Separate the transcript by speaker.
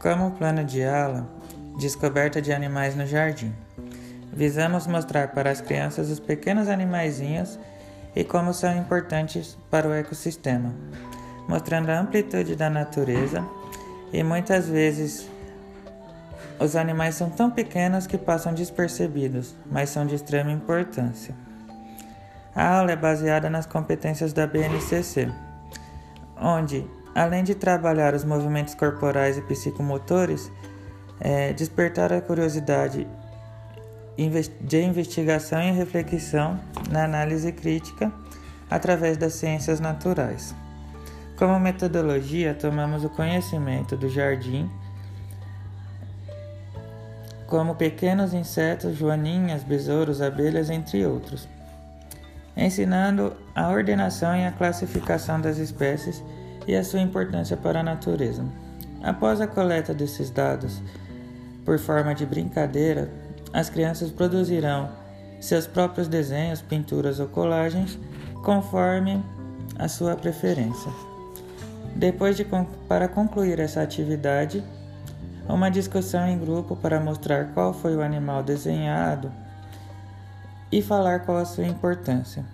Speaker 1: Como plano de aula, descoberta de animais no jardim. Visamos mostrar para as crianças os pequenos animaizinhos e como são importantes para o ecossistema, mostrando a amplitude da natureza e muitas vezes os animais são tão pequenos que passam despercebidos, mas são de extrema importância. A aula é baseada nas competências da BNCC onde, além de trabalhar os movimentos corporais e psicomotores, é, despertar a curiosidade de investigação e reflexão na análise crítica através das ciências naturais. Como metodologia, tomamos o conhecimento do jardim, como pequenos insetos, joaninhas, besouros, abelhas, entre outros ensinando a ordenação e a classificação das espécies e a sua importância para a natureza. Após a coleta desses dados, por forma de brincadeira, as crianças produzirão seus próprios desenhos, pinturas ou colagens conforme a sua preferência. Depois de para concluir essa atividade, uma discussão em grupo para mostrar qual foi o animal desenhado e falar qual a sua importância.